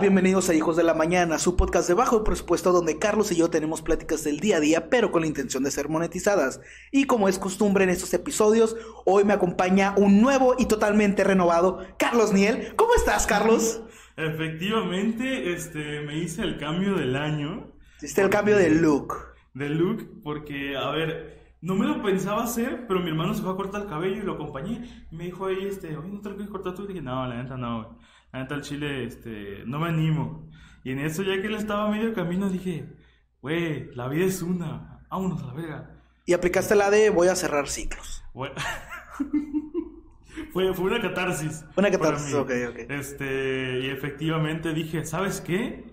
bienvenidos a Hijos de la Mañana, su podcast de bajo presupuesto donde Carlos y yo tenemos pláticas del día a día, pero con la intención de ser monetizadas. Y como es costumbre en estos episodios, hoy me acompaña un nuevo y totalmente renovado Carlos Niel. ¿Cómo estás, Carlos? Efectivamente, este, me hice el cambio del año. Hiciste el cambio de look. De look, porque, a ver, no me lo pensaba hacer, pero mi hermano se fue a cortar el cabello y lo acompañé. Me dijo ahí, este, oye, ¿no te lo quieres cortar tú? Y dije, no, la neta no, güey. La neta al chile, este, no me animo. Y en eso, ya que él estaba a medio camino, dije, güey, la vida es una, vámonos a la verga. Y aplicaste la de voy a cerrar ciclos. Güey. fue, fue una catarsis. Una catarsis, ok, ok. Este, y efectivamente dije, ¿sabes qué?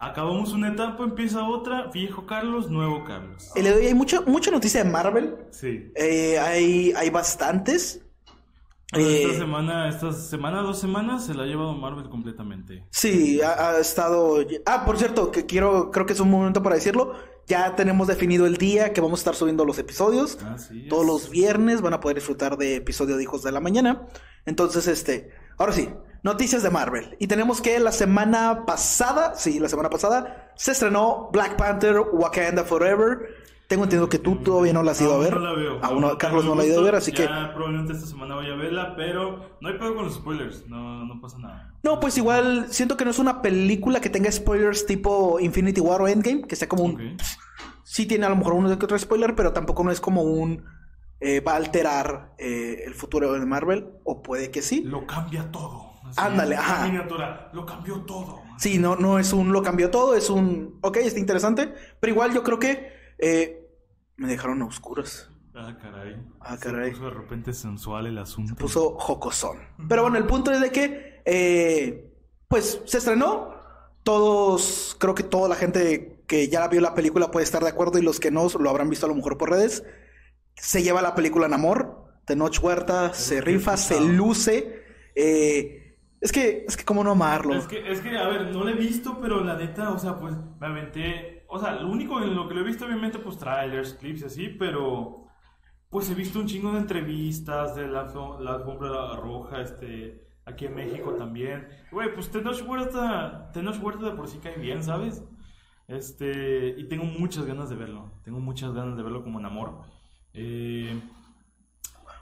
Acabamos una etapa, empieza otra, viejo Carlos, nuevo Carlos. El de hoy hay mucha, mucha noticia de Marvel. Sí. Eh, hay, hay bastantes. Eh, Esta semana, esta semana, dos semanas, se la ha llevado Marvel completamente. Sí, ha, ha estado. Ah, por cierto, que quiero, creo que es un momento para decirlo. Ya tenemos definido el día que vamos a estar subiendo los episodios. Así es. Todos los viernes van a poder disfrutar de episodio de Hijos de la Mañana. Entonces, este, ahora sí, noticias de Marvel. Y tenemos que la semana pasada, sí, la semana pasada, se estrenó Black Panther Wakanda Forever. Tengo entendido que tú todavía no la has ido a ver. No la veo. Aún no- Carlos no la ha ido a ver, así que. Probablemente esta semana voy a verla, pero no hay pedo con los spoilers. No, no pasa nada. No, pues igual siento que no es una película que tenga spoilers tipo Infinity War o Endgame, que sea como un... Ok. Sí tiene a lo mejor uno que otro spoiler, pero tampoco no es como un... eh, va a alterar eh, el futuro de Marvel, o puede que sí. Lo cambia todo. Así, Ándale, ajá. Miniatura, lo cambió todo. Sí, no, no es un lo cambió todo, es un... Ok, está interesante, pero igual yo creo que eh, me dejaron a oscuras. Ah, caray. Ah, Se caray. puso de repente sensual el asunto. puso jocosón. Pero bueno, el punto es de que, eh, pues, se estrenó. Todos, creo que toda la gente que ya vio la película puede estar de acuerdo y los que no lo habrán visto a lo mejor por redes. Se lleva la película en amor. Tenoch Huerta se rifa, se luce. Eh, es que, es que cómo no amarlo. Es que, es que, a ver, no lo he visto, pero la neta, o sea, pues me aventé. O sea, lo único en lo que lo he visto, obviamente, pues trailers, clips y así, pero. Pues he visto un chingo de entrevistas de la, la alfombra roja, este. Aquí en México también. Güey, pues Tenoch Huerta. Tenoch Huerta de por sí cae bien, ¿sabes? Este. Y tengo muchas ganas de verlo. Tengo muchas ganas de verlo como en amor. Eh.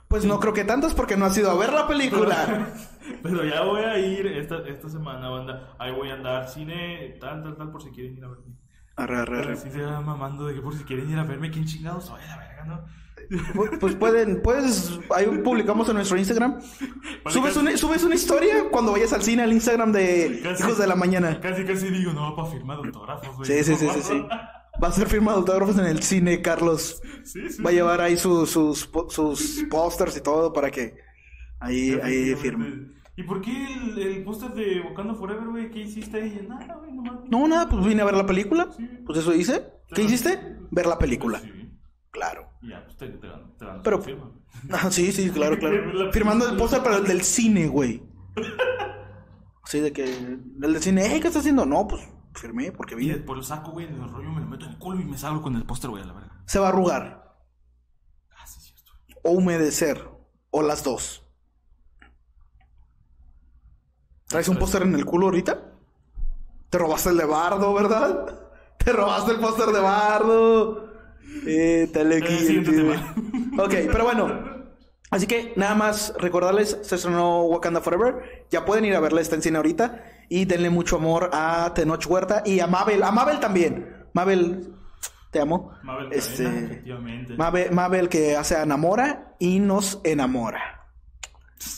Pues no creo que tantos porque no has ido a ver la película. Pero ya voy a ir esta, esta semana, banda. Ahí voy a andar cine, tal, tal, tal, por si quieren ir a verme. Arre, arre, arre. Pero sí se va mamando de que por si quieren ir a verme, ¿quién chingados soy? A la verga, ¿no? Pu- Pues pueden, puedes, ahí publicamos en nuestro Instagram. Vale, Subes casi- una, subes una historia cuando vayas al cine al Instagram de casi- Hijos de la Mañana. Casi, casi digo, no, para firmar autógrafos, güey. Sí, sí, sí, sí, sí. Va a ser firmado autógrafos en el cine, Carlos. Sí, sí. Va a llevar ahí su- sus, po- sus pósters y todo para que ahí, ahí firme. ¿Y por qué el, el póster de Wakanda Forever, güey? ¿Qué hiciste ahí? Nada, güey, nomás. No, nada, pues vine a ver la película. Sí. Pues eso hice. ¿Qué hiciste? Ver la película. Sí. Claro. Ya, pues te, te, te dan Pero- firma. Ah, sí, sí, claro, claro. La- Firmando el póster para el del cine, güey. Así de que el del cine, "Ey, ¿qué estás haciendo? No, pues firmé porque vine. después lo saco, güey, lo rollo, me lo meto en el culo y me salgo con el póster, güey, a la verga. Se va a arrugar. Ah, sí, cierto. o humedecer, o las dos. ¿Traes un póster en el culo ahorita? Te robaste el de Bardo, ¿verdad? Te robaste el póster de Bardo. Eh, Eh. Ok, pero bueno. Así que nada más recordarles, se estrenó Wakanda Forever. Ya pueden ir a verla, está en cine ahorita. Y denle mucho amor a Tenoch Huerta y a Mabel. A Mabel también. Mabel, te amo. Mabel Este. Mabel, Mabel que hace enamora y nos enamora.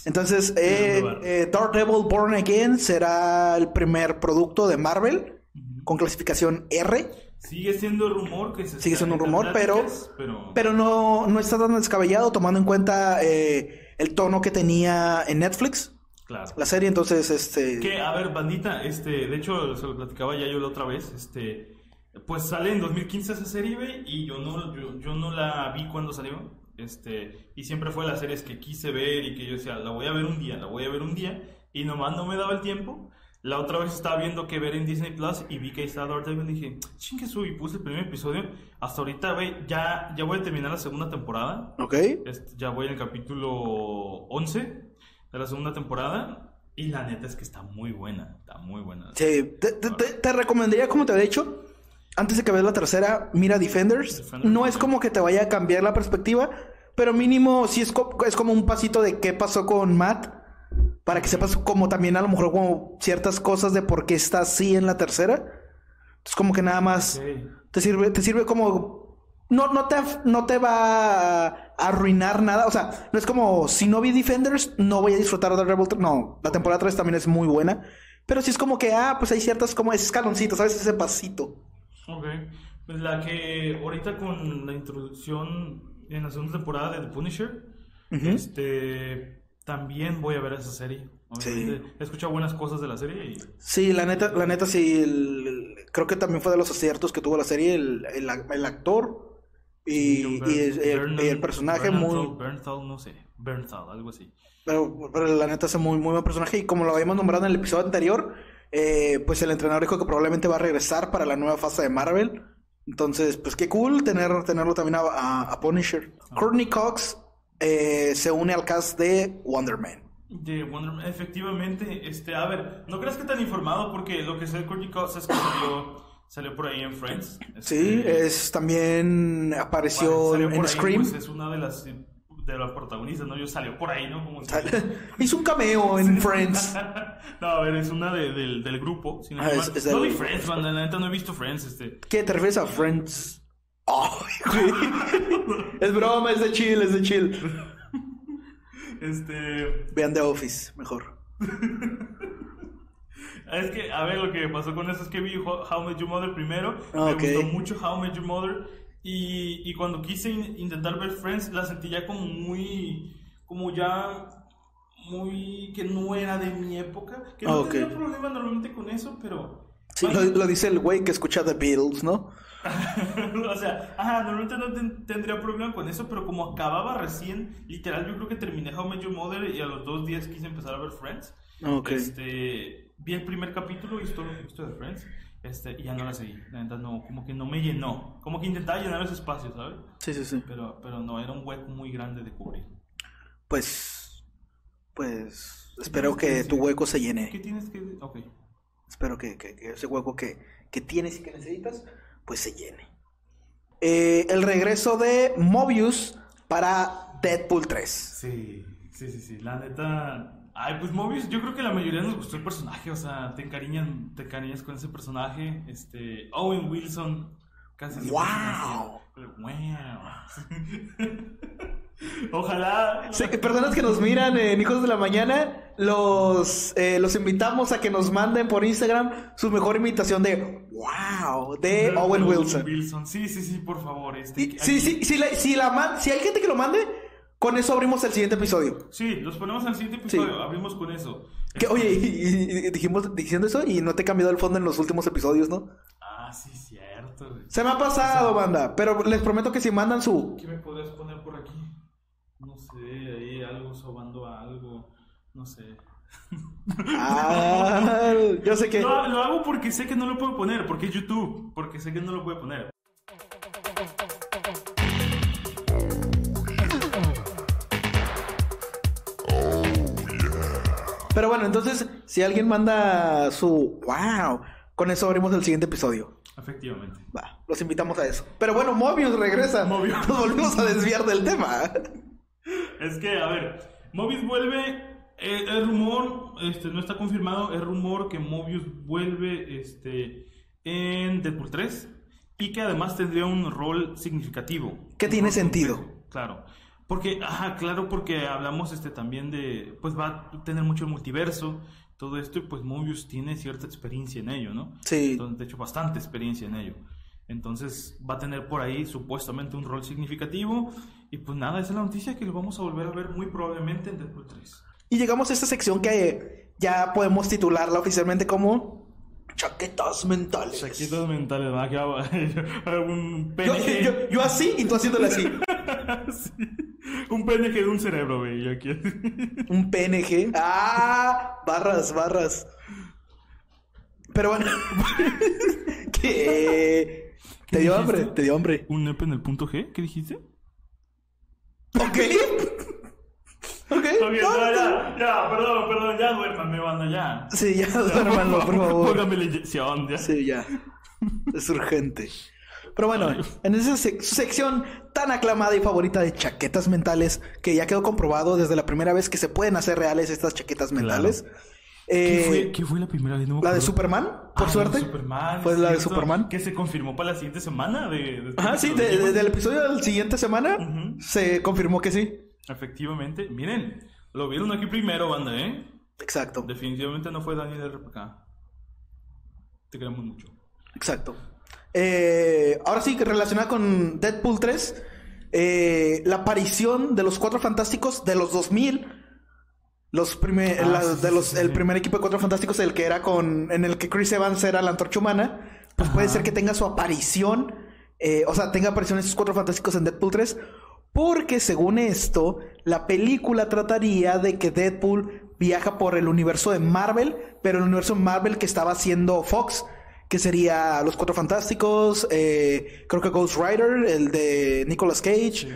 Entonces, eh, eh, Daredevil Born Again será el primer producto de Marvel con clasificación R, Sigue siendo rumor que se Sigue siendo un rumor, pero- pero, pero no, no está tan descabellado tomando en cuenta eh, el tono que tenía en Netflix claro. la serie. Entonces, este... Que, a ver, bandita, este, de hecho, se lo platicaba ya yo la otra vez, este, pues sale en 2015 esa serie, y yo no, yo, yo no la vi cuando salió, este, y siempre fue las series que quise ver y que yo decía, la voy a ver un día, la voy a ver un día, y nomás no me daba el tiempo. La otra vez estaba viendo que ver en Disney Plus y vi que estaba Daredevil y dije, chingue su, y puse el primer episodio. Hasta ahorita, güey, ya, ya voy a terminar la segunda temporada. Ok. Este, ya voy en el capítulo 11 de la segunda temporada. Y la neta es que está muy buena, está muy buena. Sí, te, te- te- te recomendaría, como te había dicho, antes de que veas la tercera, mira Defenders. Defenders. No es como que te vaya a cambiar la perspectiva, pero mínimo sí es, co- es como un pasito de qué pasó con Matt, para que sepas como también a lo mejor como ciertas cosas de por qué está así en la tercera. Es como que nada más te sirve, te sirve como... No, no, te, no te va a arruinar nada. O sea, no es como si no vi Defenders, no voy a disfrutar de Rebel 3. No, la temporada 3 también es muy buena. Pero sí es como que, ah, pues hay ciertas como ese escaloncito, ¿sabes? Ese pasito. Ok. Pues la que ahorita con la introducción en la segunda temporada de The Punisher, este también voy a ver esa serie. obviamente. He escuchado buenas cosas de la serie y Sí, la neta, la neta sí. el- el- creo que también fue de los aciertos que tuvo la serie, el, el, actor Bern- y el personaje Bernthal- muy... Bernthal, no sé. Bernthal, algo así. Pero, pero la neta es muy, muy buen personaje. Y como lo habíamos nombrado en el episodio anterior, eh, pues el entrenador dijo que probablemente va a regresar para la nueva fase de Marvel. Entonces, pues qué cool tener, tenerlo también a, a- a Punisher. Courtney Cox eh, se une al cast de Wonder Man. De Wonder Man, efectivamente, este, a ver, no creas que tan informado porque lo que sé de Courtney Cox es que salió, salió por ahí en Friends. Sí, Este, es también apareció bueno, en ahí, Scream. pues, es una de las de las protagonistas, ¿no? Yo salió por ahí, ¿no? Como si- Hizo un cameo en Friends. no, a ver, es una de- del, del grupo. si no Ah, es- es No vi Friends, man, la neta no he visto Friends, este. ¿Qué te refieres a Friends? Güey. es broma, es de chill, es de chill. Este. Vean The Office, mejor. Es que, a ver, lo que pasó con eso es que vi How Met Your Mother primero. Ah, Me gustó mucho How Met Your Mother. Y, y cuando quise in- intentar ver Friends, la sentí ya como muy. Como ya. Muy. Que no era de mi época. Que no Ah, ok. tenía problema normalmente con eso, pero. Sí, lo, lo dice el güey que escucha The Beatles, ¿no? o sea, ajá, normalmente no ten- tendría problema con eso, pero como acababa recién, literal, yo creo que terminé How I Met Your Mother y a los dos días quise empezar a ver Friends. Ok. Este, vi el primer capítulo y esto lo que de Friends, este, y ya no la seguí. La neta, no, como que no me llenó. Como que intentaba llenar ese espacio, ¿sabes? Sí, sí, sí. Pero, pero no, era un hueco muy grande de cubrir. Pues. Pues. Espero que tu hueco se ¿Qué llene. tienes que.? Ok. Espero que, que- que ese hueco que, que tienes y que necesitas, pues se llene. Eh, el regreso de Mobius para Deadpool 3. Sí, sí, sí, sí. La neta. Ay, pues Mobius, yo creo que la mayoría nos gustó el personaje. O sea, te encariñan, te encariñas con ese personaje. Este. Owen Wilson. Casi ¡Wow! Wow. Ojalá. Sí, personas que nos miran en Hijos de la Mañana, los, eh, los invitamos a que nos manden por Instagram su mejor imitación de wow de Owen Wilson. Sí, sí, sí, por favor. Este, Y- sí, sí, si, la- si, la man- si hay gente que lo mande, con eso abrimos el siguiente episodio. Sí, los ponemos al siguiente episodio. Abrimos con eso. Que, oye, y, y- y dijimos diciendo eso y no te he cambiado el fondo en los últimos episodios, ¿no? Ah, sí, cierto. güey. Se me ha pasado, banda, pero les prometo que si mandan su... ¿Qué me podrías poner por aquí? No sé, ahí algo sobando a algo. No sé. Ah, yo sé que... Lo, lo hago porque sé que no lo puedo poner, porque es YouTube, porque sé que no lo puedo poner. Pero bueno, entonces, si alguien manda su wow, con eso abrimos el siguiente episodio. Efectivamente. Va, los invitamos a eso. Pero bueno, Mobius regresa. Mobius. Nos volvimos a desviar del tema. Es que, a ver, Mobius vuelve. eh, Es rumor, este, no está confirmado, es rumor que Mobius vuelve este, en Deadpool 3 y que además tendría un rol significativo. Que tiene sentido. complejo, Claro. Porque, ajá, claro, porque hablamos este también de, pues va a tener mucho multiverso, todo esto, y pues Mobius tiene cierta experiencia en ello, ¿no? Sí. Entonces, de hecho, bastante experiencia en ello. Entonces va a tener por ahí supuestamente un rol significativo. Y pues nada, esa es la noticia que lo vamos a volver a ver muy probablemente en Deadpool 3. Y llegamos a esta sección que ya podemos titularla oficialmente como chaquetas mentales. Chaquitos mentales, ¿verdad? Que va- un Yo, PNG. yo- yo así y tú haciéndole así. Sí. Un PNG de un cerebro, güey. Yo aquí. Un PNG. Ah, barras, barras. Pero bueno. ¿Qué? ¿Te dio hambre? ¿Te dio hambre? ¿Un nepe en el punto G? ¿Qué dijiste? Ok. Ok. Ok, no, no, ya, ya, perdón, perdón, ya duérmanme, banda, ya. Sí, ya, duérmanlo, por favor. Póngame la inyección, ya. Sí, ya. Es urgente. Pero bueno, en esa sec- sección tan aclamada y favorita de chaquetas mentales, que ya quedó comprobado desde la primera vez que se pueden hacer reales estas chaquetas mentales. ¿Qué, eh, fue, qué fue la primera vez? No la de. Superman, por Ah, suerte. Superman. Fue es la de Superman. Que se confirmó para la siguiente semana. De, de- Ajá, sí, de- de- de- de- del episodio de la siguiente semana se confirmó que sí. Efectivamente. Miren, lo vieron aquí primero, banda, ¿eh? Exacto, Definitivamente no fue Daniel RPK. Te queremos mucho. exacto. Eh, ahora sí, que relacionada con Deadpool 3, eh, la aparición de los Cuatro Fantásticos de los 2000, los primer, Ah, la- sí, sí, de los, sí, el primer equipo de Cuatro Fantásticos, el que era con, en el que Chris Evans era la antorcha humana, pues puede ser que tenga su aparición, eh, o sea, tenga aparición esos Cuatro Fantásticos en Deadpool 3, porque según esto, la película trataría de que Deadpool viaja por el universo de Marvel, pero el universo Marvel que estaba haciendo Fox, que sería Los Cuatro Fantásticos, eh, creo que Ghost Rider, el de Nicolas Cage,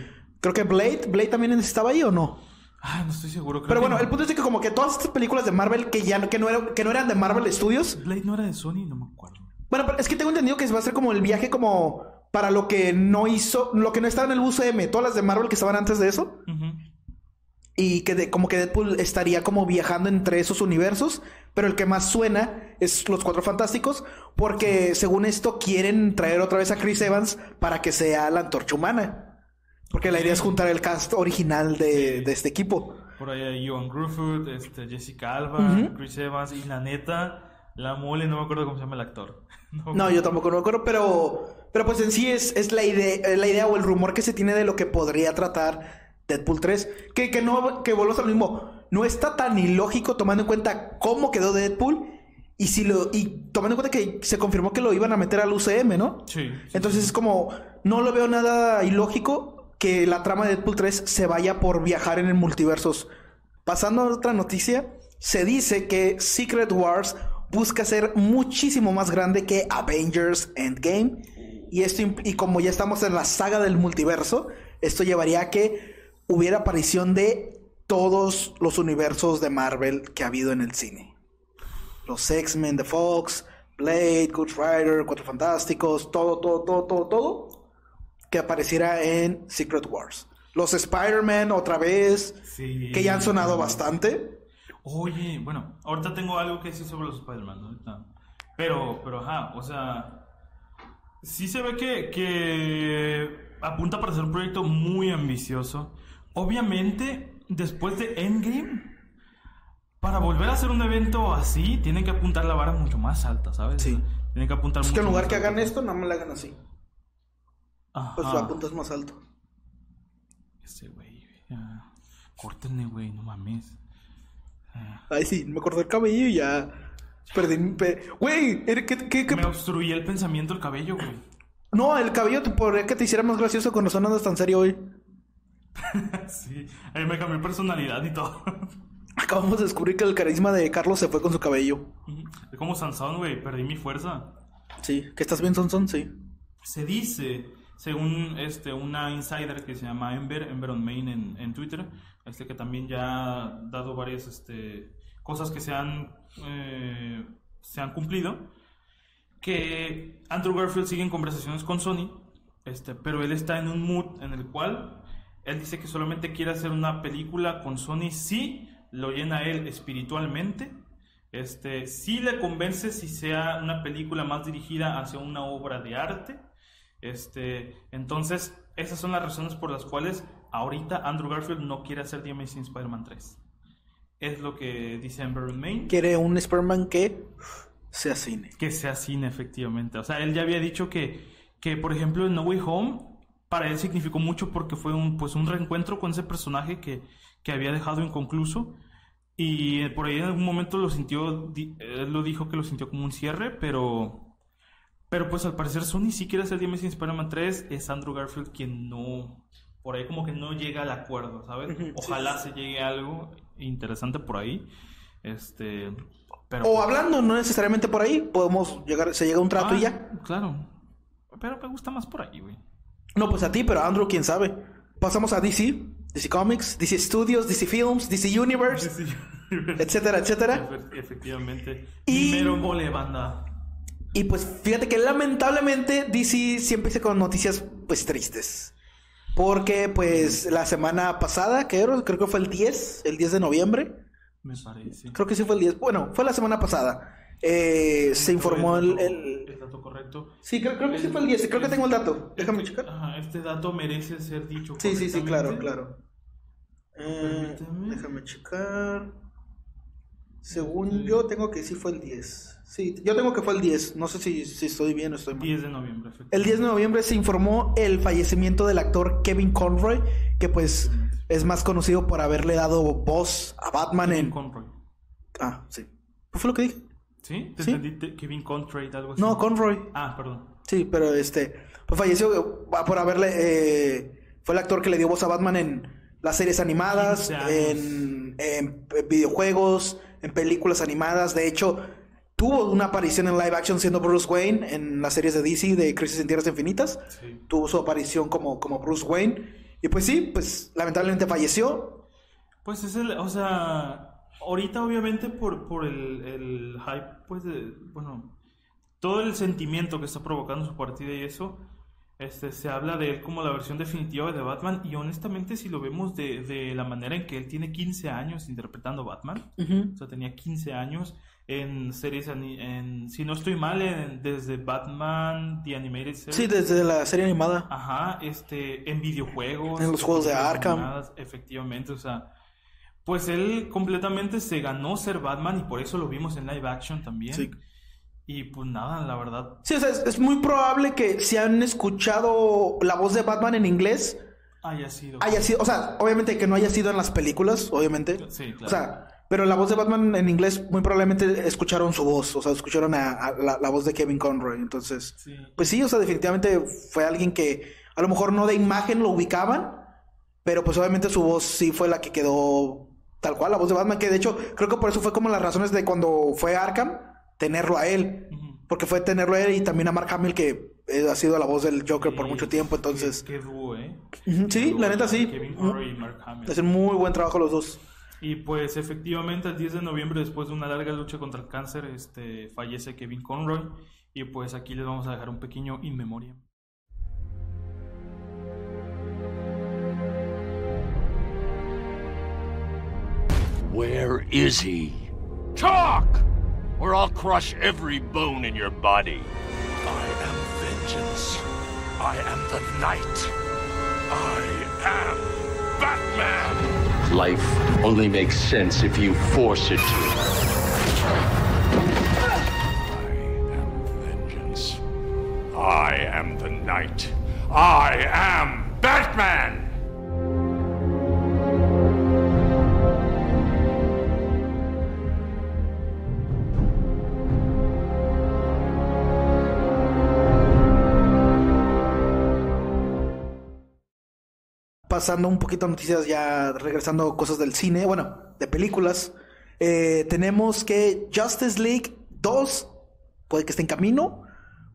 creo que Blade, Blade también estaba ahí o no. Ah, no estoy seguro. creo Pero bueno, no. el punto es que como que todas estas películas de Marvel que ya no, que no, eran, que no eran de Marvel Studios, Blade no era de Sony, no me acuerdo. bueno, pero es que tengo entendido que va a ser como el viaje como para lo que no hizo, lo que no estaba en el UCM, todas las de Marvel que estaban antes de eso. Y que de- como que Deadpool estaría como viajando entre esos universos. Pero el que más suena es Los Cuatro Fantásticos. Porque según esto quieren traer otra vez a Chris Evans para que sea la antorcha humana. Porque la idea es juntar el cast original de, de este equipo. Por ahí hay Joan Grufford, este, Jessica Alba. Chris Evans y la neta, la mole, no me acuerdo cómo se llama el actor. No, No, yo tampoco no me acuerdo, pero, pero pues en sí es, es la, idea, la idea o el rumor que se tiene de lo que podría tratar Deadpool 3. Que, que no, que volvemos a lo mismo. No está tan ilógico tomando en cuenta cómo quedó Deadpool. Y si lo, y tomando en cuenta que se confirmó que lo iban a meter al UCM, ¿no? Sí. sí, Entonces es como, no lo veo nada ilógico que la trama de Deadpool 3 se vaya por viajar en el multiversos. Pasando a otra noticia, se dice que Secret Wars busca ser muchísimo más grande que Avengers Endgame. Y, esto, y como ya estamos en la saga del multiverso, esto llevaría a que hubiera aparición de todos los universos de Marvel que ha habido en el cine. Los X-Men de Fox, Blade, Ghost Rider, Cuatro Fantásticos, todo, todo, todo, todo, todo, que apareciera en Secret Wars. Los Spider-Man otra vez, Sí. que ya han sonado bastante. Oye, bueno, ahorita tengo algo que decir sobre los Spider-Man, ahorita. Pero, pero, ajá, o sea, sí se ve que, que apunta para ser un proyecto muy ambicioso. Obviamente, después de Endgame, para volver a hacer un evento así, tienen que apuntar la vara mucho más alta, ¿sabes? Sí. Tienen que apuntar Es que en lugar más que hagan esto, no me lo hagan así. Ajá. Pues la punta es más alto. Ese güey, ya. Córtenle, güey, no mames. Ah. Ay, sí, me cortó el cabello y ya perdí mi pe- Güey, ¿qué, qué, qué- Me obstruía el pensamiento el cabello, güey. No, el cabello te podría que te hiciera más gracioso cuando son andas tan serio hoy. sí, ahí me cambió personalidad y todo. Acabamos de descubrir que el carisma de Carlos se fue con su cabello. Es como Sansón, güey, perdí mi fuerza. Sí, que estás bien, Sonson, sí. Se dice, según este, una insider que se llama Ember, Ember on Main en, en Twitter, este, que también ya ha dado varias este, cosas que se han, eh, se han cumplido, que Andrew Garfield sigue en conversaciones con Sony, este, pero él está en un mood en el cual él dice que solamente quiere hacer una película con Sony si lo llena él espiritualmente. Este, si le convence si sea una película más dirigida hacia una obra de arte. Este, entonces, esas son las razones por las cuales ahorita Andrew Garfield no quiere hacer The Amazing Spider-Man 3. Es lo que dice Amber Main. Quiere un Spider-Man que sea cine. Que sea cine, efectivamente. O sea, él ya había dicho que, que por ejemplo, en No Way Home, para él significó mucho porque fue un, pues, un reencuentro con ese personaje que, que había dejado inconcluso. Y por ahí en algún momento lo sintió, di- él lo dijo que lo sintió como un cierre, pero... Pero pues al parecer Sony sí quiere hacer The Amazing Spider-Man 3, es Andrew Garfield quien no... Por ahí como que no llega al acuerdo, ¿sabes? Sí. Ojalá se llegue a algo interesante por ahí. Este... Pero, O pues, hablando, no necesariamente por ahí, podemos llegar, se llega a un trato y Ah, ya. Claro. Pero me gusta más por ahí, güey. No, pues a ti, pero a Andrew, quién sabe. Pasamos a DC. DC Comics, DC Studios, DC Films, DC Universe, etcétera, etcétera. Efe- Efectivamente. Y- Primero mole, banda. Y pues fíjate que lamentablemente DC siempre empieza con noticias pues tristes. Porque pues la semana pasada, que era, creo que fue el 10, el 10 de noviembre. Me parece. Creo que sí fue el 10. Bueno, fue la semana pasada. Eh, se informó el... el- el dato correcto. Sí, creo, creo que sí fue el 10. Creo que tengo el dato. Déjame checar. Ajá, este dato merece ser dicho. Sí, sí, sí, claro, claro. Eh, déjame checar. Según yo, tengo que sí fue el 10. Sí, yo tengo que fue el 10. No sé si, si estoy bien o estoy mal. 10 de noviembre. El 10 de noviembre se informó el fallecimiento del actor Kevin Conroy, que pues es más conocido por haberle dado voz a Batman Kevin en... Conroy. Ah, sí. ¿Qué fue lo que dije? ¿Sí? ¿Te Sí. entendí? Kevin Conroy, algo así. No, Conroy. Ah, perdón. Sí, pero este... Pues falleció eh, por haberle... eh, fue el actor que le dio voz a Batman en las series animadas, 15 años. en, en videojuegos, en películas animadas. De hecho, tuvo una aparición en live action siendo Bruce Wayne en las series de DC de Crisis en Tierras Infinitas. Sí. tuvo su aparición como, como Bruce Wayne. Y pues sí, pues lamentablemente falleció. Pues es el, o sea, ahorita obviamente por, por el, el hype, pues de, bueno, todo el sentimiento que está provocando su partida y eso, este, se habla de él como la versión definitiva de Batman y honestamente si lo vemos de, de la manera en que él tiene 15 años interpretando Batman, o sea, tenía 15 años en series, ani- en, si no estoy mal, en- desde Batman, The Animated Series. Sí, desde la serie animada. Ajá, este, en videojuegos. En los juegos de Arkham. animadas, efectivamente, o sea, pues él completamente se ganó ser Batman y por eso lo vimos en live action también. Sí. Y pues nada, la verdad, Sí, o sea, es, es muy probable que si han escuchado la voz de Batman en inglés, haya sido. haya sido, o sea, obviamente que no haya sido en las películas, obviamente. Sí, claro. O sea, pero la voz de Batman en inglés muy probablemente escucharon su voz, o sea, escucharon a, a la, la voz de Kevin Conroy. Entonces, Sí. pues sí, o sea, definitivamente fue alguien que a lo mejor no de imagen lo ubicaban, pero pues obviamente su voz sí fue la que quedó tal cual, la voz de Batman, que de hecho creo que por eso fue como las razones de cuando fue Arkham, tenerlo a él, porque fue tenerlo a él y también a Mark Hamill que eh, ha sido la voz del Joker por mucho tiempo, entonces... Qué, qué dúo, ¿eh? Sí, dúo, la neta sí. Kevin y Mark Hamill. Hacen muy buen trabajo los dos. Y pues efectivamente el 10 de noviembre, después de una larga lucha contra el cáncer, este, fallece Kevin Conroy. Y pues aquí les vamos a dejar un pequeño in memoria. Where is he? Talk! Or I'll crush every bone in your body. I am vengeance. I am the night. I am Batman! Life only makes sense if you force it to. I am vengeance. I am the night. I am Batman! Pasando un poquito a noticias ya, regresando cosas del cine, bueno, de películas. eh, tenemos que Justice League 2 puede que esté en camino,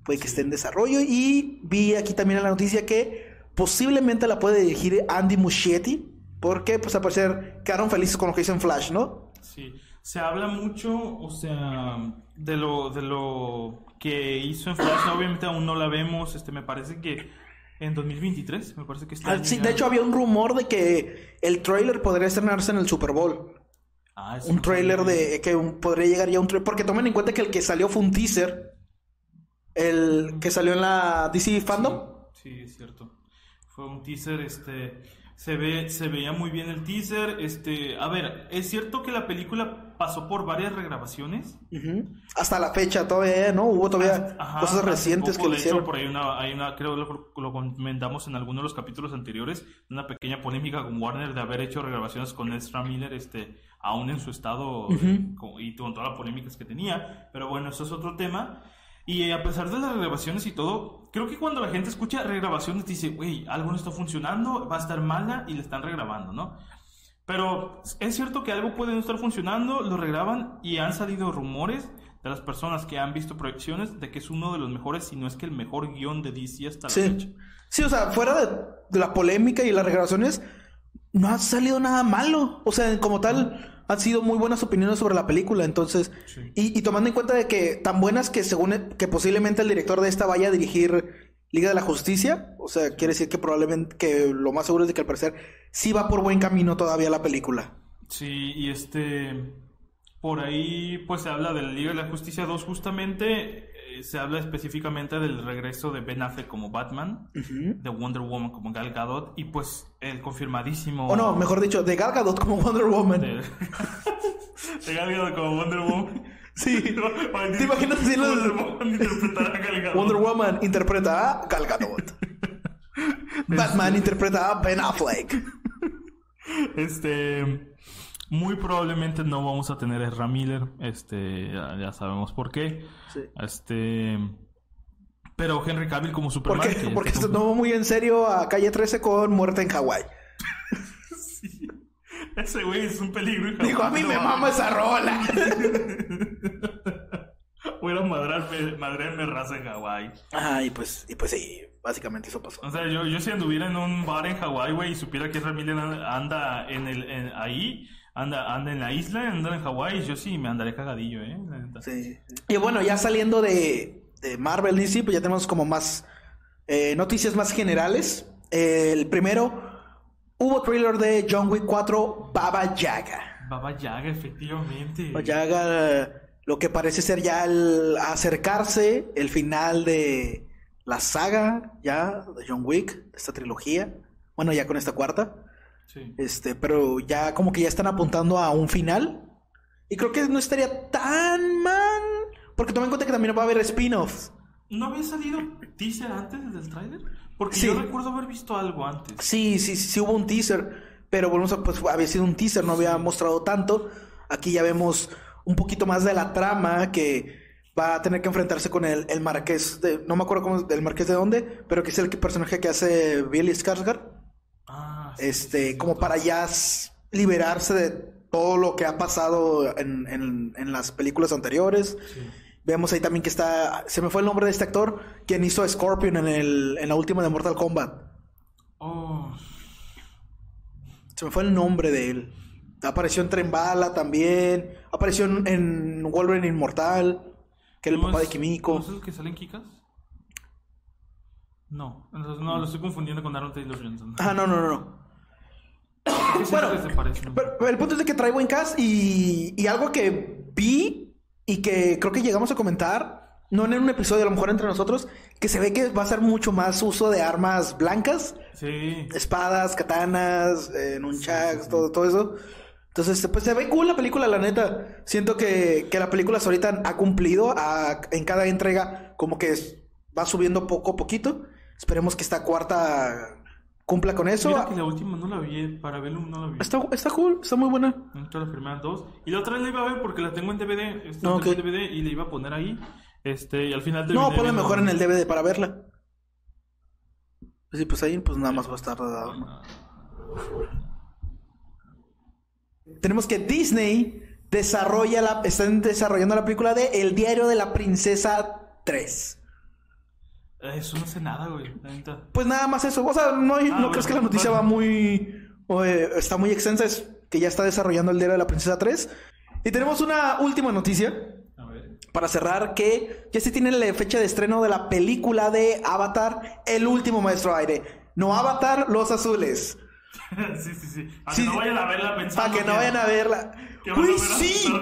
puede que esté en desarrollo. Y vi aquí también en la noticia que posiblemente la puede dirigir Andy Muschietti, porque pues al parecer quedaron felices con lo que hizo en Flash, ¿no? Sí, se habla mucho, o sea, de lo, de lo que hizo en Flash. Obviamente aún no la vemos, este, me parece que en 2023, me parece que está. Ah, sí, de hecho había un rumor de que el trailer podría estrenarse en el Super Bowl. Ah, Un trailer de que un- podría llegar ya un trailer. Porque tomen en cuenta que el que salió fue un teaser. El que salió en la DC Fandom. Sí, es cierto. Fue un teaser, este, se ve, se veía muy bien el teaser, este, a ver, es cierto que la película pasó por varias regrabaciones. Ujú. Hasta la fecha todavía, ¿no? Hubo todavía Ajá, cosas recientes poco, que le de hecho, hicieron. por ahí una, hay una, creo lo, lo comentamos en alguno de los capítulos anteriores, una pequeña polémica con Warner de haber hecho regrabaciones con Ezra Miller, este, aún en su estado eh, con- y con todas las polémicas que tenía. Pero bueno, eso es otro tema. Y a pesar de las regrabaciones y todo, creo que cuando la gente escucha regrabaciones dice, güey, algo no está funcionando, va a estar mala y le están regrabando, ¿no? Pero es cierto que algo puede no estar funcionando, lo regraban y han salido rumores de las personas que han visto proyecciones de que es uno de los mejores, si no es que el mejor guion de DC hasta la fecha. Sí. O sea, fuera de, la polémica y las regrabaciones, no ha salido nada malo. O sea, como tal, han sido muy buenas opiniones sobre la película. Entonces, y, y tomando en cuenta de que tan buenas que según que posiblemente el director de esta vaya a dirigir Liga de la Justicia, o sea, quiere decir que probablemente que lo más seguro es de que al parecer sí va por buen camino todavía la película. Sí, y este. Por ahí, pues se habla de la Liga de la Justicia 2, justamente. eh, se habla específicamente del regreso de Ben Affleck como Batman, de Wonder Woman como Gal Gadot, y pues el confirmadísimo. O no, mejor dicho, de Gal Gadot como Wonder Woman. De, de Gal Gadot como Wonder Woman. Sí. ¿Te imaginas si los- Wonder Woman interpretará a Gal Gadot? Wonder Woman interpreta a Gal Gadot. Batman interpreta a Ben Affleck. Este. Muy probablemente no vamos a tener a Ezra Miller. Este. Ya, ya sabemos por qué. Sí. Este. Pero Henry Cavill como ¿Por Superman. qué? que ya Porque se tomó muy en serio a Calle 13 con Muerte en Hawái. Ese güey es un peligro. y Dijo, a mí me mames". mama esa rola. Voy a madrarme, madrarme raza en Hawái. Ah, y pues, y pues sí, básicamente eso pasó. O sea, yo, yo si anduviera en un bar en Hawái, güey, y supiera que Miller anda en el, en- ahí, anda, anda en la isla, anda en Hawái, yo sí me andaré cagadillo, ¿eh? Sí. Y bueno, ya saliendo de, de Marvel DC, pues ya tenemos como más eh, noticias más generales. El primero, hubo trailer de John Wick 4, Baba Yaga. Baba Yaga, efectivamente. Baba Yaga, lo que parece ser ya el acercarse el final de la saga ya de John Wick, de esta trilogía. Bueno, ya con esta cuarta. Sí. Este, pero ya como que ya están apuntando a un final. Y creo que no estaría tan mal. Porque toma en cuenta que también va a haber spin-offs. ¿No había salido teaser antes del tráiler? Porque Sí. yo recuerdo haber visto algo antes. Sí, sí, sí, sí hubo un teaser. Pero volvemos a, pues había sido un teaser, no había mostrado tanto. Aquí ya vemos un poquito más de la trama que va a tener que enfrentarse con el, el marqués de. No me acuerdo cómo del marqués de dónde, pero que es el personaje que hace Billy Skarsgård. Ah, sí, Este, sí, como para ya liberarse de todo lo que ha pasado en, en- en las películas anteriores. Sí. Vemos ahí también que está. Se me fue el nombre de este actor, quien hizo Scorpion en, el, en la última de Mortal Kombat. Oh, Se me fue el nombre de él. Apareció en Tren Bala también. Apareció en, Wolverine Inmortal. Que era el ¿no papá de Kimiko. ¿No es el que sale en Kikas? No, entonces, no, lo estoy confundiendo con Aaron Taylor Johnson. Ah, no, no, no, no. ¿Qué bueno? Pero, pero el punto es de que trae buen cast y, y algo que vi y que creo que llegamos a comentar, no en un episodio, a lo mejor entre nosotros, que se ve que va a ser mucho más uso de armas blancas, Sí. espadas, katanas, eh, nunchucks, todo, todo eso. Entonces, pues se ve cool la película, la neta. Siento que, que la película hasta ahorita ha cumplido a- en cada entrega, como que va subiendo poco a poquito. Esperemos que esta cuarta cumpla con eso. Mira que la última no la vi, para verlo no la vi. Está, está cool, está muy buena. Entonces las primeras dos. Y la otra la iba a ver porque la tengo en DVD. Esta No, la tengo ok. en DVD y la iba a poner ahí. Este, y al final No, ponla mejor en el DVD para verla. Sí, pues ahí pues nada más va a estar dado. ¿no? Tenemos que Disney desarrolla la, están desarrollando la película de El diario de la princesa 3. Eh, Eso no sé nada, güey. Pues nada más eso. O sea, no, hay- Ah, no crees que la noticia bueno. va muy... eh, está muy extensa. Es que ya está desarrollando el diario de la princesa 3. Y tenemos una última noticia. A ver. para cerrar, que ya se tiene la fecha de estreno de la película de Avatar, El último maestro aire. No Avatar, los azules. sí, sí, sí. Para Sí. que no vayan a verla pensando. Para que no vayan a verla. ¡Uy, sí!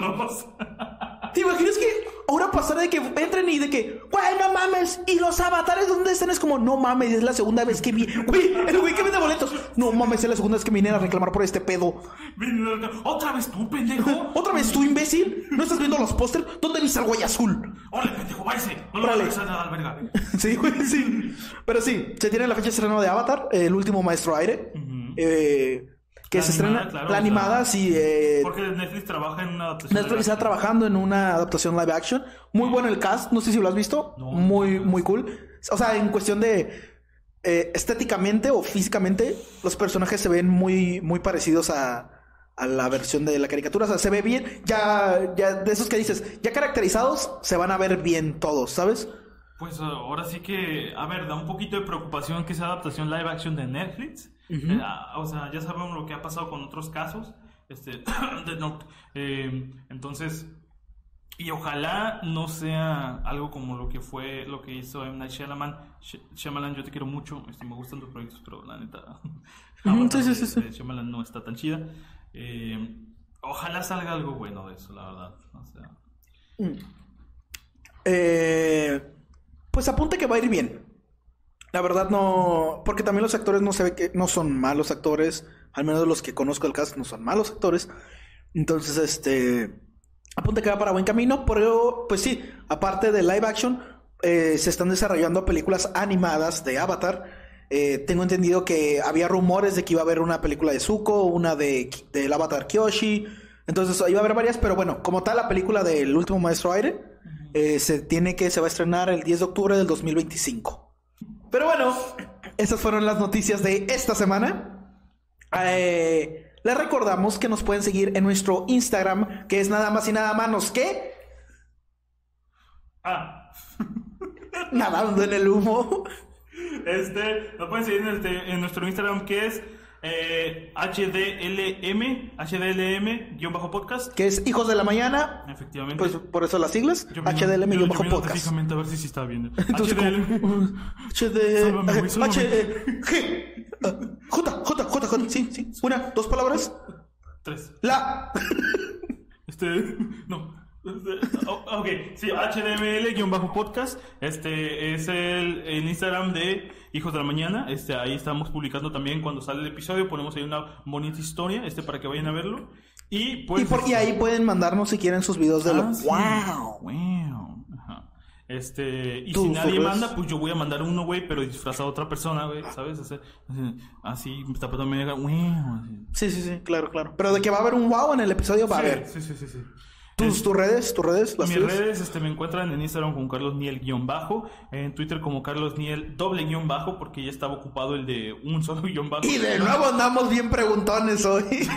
¿Te imaginas que ahora pasará de que entren y de que, güey, no mames, y los avatares dónde están? Es como, no mames, es la segunda vez que vi. Güey, el güey que vende boletos. No mames, es la segunda vez que vine a reclamar por este pedo. Otra vez tú, pendejo. Otra vez tú, imbécil. ¿No estás viendo los pósters? ¿Dónde viste al güey azul? Órale, pendejo, váyase. No lo a. Sí, güey, sí. Pero sí, se tiene la fecha de estreno de Avatar, el último maestro aire. eh, que La se animada, estrena. claro, la o animada, sea, sí. eh, Porque Netflix trabaja en una adaptación. Netflix está trabajando en una adaptación live action. Muy bueno el cast, no sé si lo has visto. No, muy, no. muy cool. O sea, en cuestión de eh, estéticamente o físicamente, los personajes se ven muy, muy parecidos a, a la versión de la caricatura. O sea, se ve bien. Ya, ya de esos que dices, ya caracterizados, se van a ver bien todos, ¿sabes? Pues ahora sí que, a ver, da un poquito de preocupación que esa adaptación live action de Netflix. Eh, ah, o sea, ya sabemos lo que ha pasado con otros casos. Este, Note. Eh, entonces, y ojalá no sea algo como lo que fue, lo que hizo M. Night Shyamalan. Sh- Shyamalan, yo te quiero mucho, este, me gustan tus proyectos, pero la neta, Avatar sí, sí, sí, Shyamalan no está tan chida. Eh, ojalá salga algo bueno de eso, la verdad. O sea, Eh, pues apunte que va a ir bien. La verdad no, porque también los actores no se ve que no son malos actores, al menos los que conozco del cast no son malos actores. Entonces, este, apunte que va para buen camino, pero pues sí, aparte de live action, eh, se están desarrollando películas animadas de Avatar. Eh, tengo entendido que había rumores de que iba a haber una película de Zuko, una de del Avatar Kyoshi. Entonces iba a haber varias, pero bueno, como tal la película del último maestro aire eh, se tiene que se va a estrenar el 10 de octubre del 2025. Pero bueno, esas fueron las noticias de esta semana. Eh, les recordamos que nos pueden seguir en nuestro Instagram, que es nada más y nada menos que ah, nadando en el humo. Este, nos pueden seguir en, este- en nuestro Instagram que es eh, HDLM, HDLM-podcast. Que es Hijos de la Mañana. Efectivamente. Pues por eso las siglas. Yo miro- HDLM yo- y yo bajo miro podcast. fijamente a ver si sí está bien. HDLM. HD, Sálvame, güey, sálvame. H, G, ah, J, J, J, J, sí, sí. Una, dos palabras. Tres. La. Este, no. Ok, sí, HDML-podcast. Este es el, el Instagram de Hijos de la Mañana. Este, ahí estamos publicando también cuando sale el episodio. Ponemos ahí una bonita historia, este, para que vayan a verlo. Y pues. Y, por, y ahí pueden mandarnos si quieren sus videos de lo. Ah, sí. ¡Wow! Wow. Ajá. Este, y si nadie manda, pues yo voy a mandar uno, güey, pero disfrazado a otra persona, güey, ¿sabes? Así, así, tapando medio, wow. así. Sí, sí, sí, claro, claro. Pero de que va a haber un wow en el episodio, va a haber. Sí, sí, sí, sí. ¿Tus, tus redes? ¿Tus redes? ¿Las Mis tuyas? redes este, me encuentran en Instagram con Carlos Niel guion bajo, en Twitter como Carlos Niel doble guion bajo, porque ya estaba ocupado el de un solo guion bajo. Y de nuevo andamos bien preguntones hoy.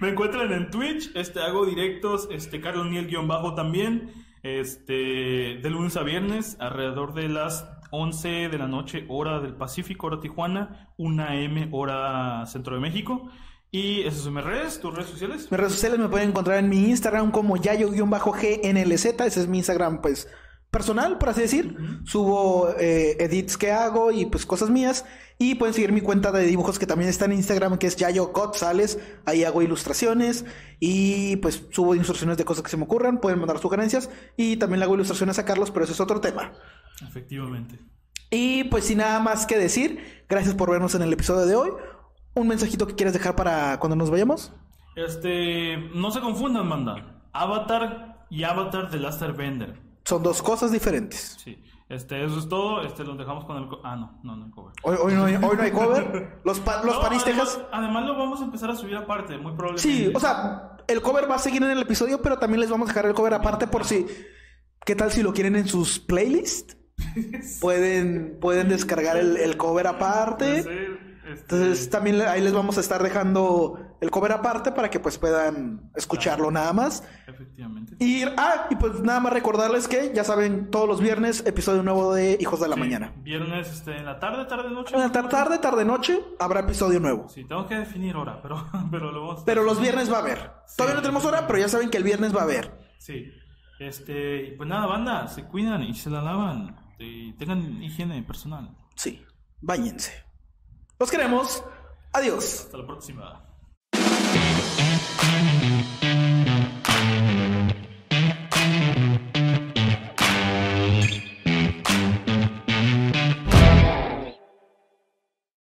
Me encuentran en Twitch, este, hago directos, este, Carlos Niel guion bajo también, este, de lunes a viernes, alrededor de las 11 de la noche, hora del Pacífico, hora Tijuana, 1 AM, hora Centro de México. Y esas son mis redes, tus redes sociales. Mis redes sociales me pueden encontrar en mi Instagram como yayo-gnlz. Ese es mi Instagram, pues, personal, por así decir. Subo eh, edits que hago y pues cosas mías. Y pueden seguir mi cuenta de dibujos que también está en Instagram, que es Yayo González. Ahí hago ilustraciones y pues subo instrucciones de cosas que se me ocurran. Pueden mandar sugerencias y también le hago ilustraciones a Carlos, pero eso es otro tema. Efectivamente. Y pues sin nada más que decir, gracias por vernos en el episodio de hoy. Un mensajito que quieras dejar para cuando nos vayamos. Este, no se confundan, manda. Avatar y Avatar de Last Airbender. Son dos cosas diferentes. Sí. Este, eso es todo. Este, los dejamos con el... co- Ah, no, no, no el cover. Hoy, hoy no, hay, hoy no hay cover. Los, pa- los No, además lo vamos a empezar a subir aparte, muy probablemente. Sí, o sea, el cover va a seguir en el episodio, pero también les vamos a dejar el cover aparte por si. ¿Qué tal si lo quieren en sus playlists? Pueden, pueden descargar el, el cover aparte. Ser, este, Entonces también ahí les vamos a estar dejando el cover aparte para que pues puedan escucharlo nada más. Efectivamente. Y, ah, y pues nada más recordarles que ya saben, todos los viernes, episodio nuevo de Hijos de la Sí, Mañana. Viernes, este, en la tarde, tarde, noche. En la tar- tarde, tarde, noche, habrá episodio nuevo. Sí, tengo que definir hora, pero, pero lo vamos a- Pero los viernes va a haber. Todavía no tenemos hora, pero ya saben que el viernes va a haber. Sí. Este, y pues nada, banda, se cuidan y se la lavan. Y tengan higiene personal. Sí, váyanse. Los queremos. Adiós. Hasta la próxima.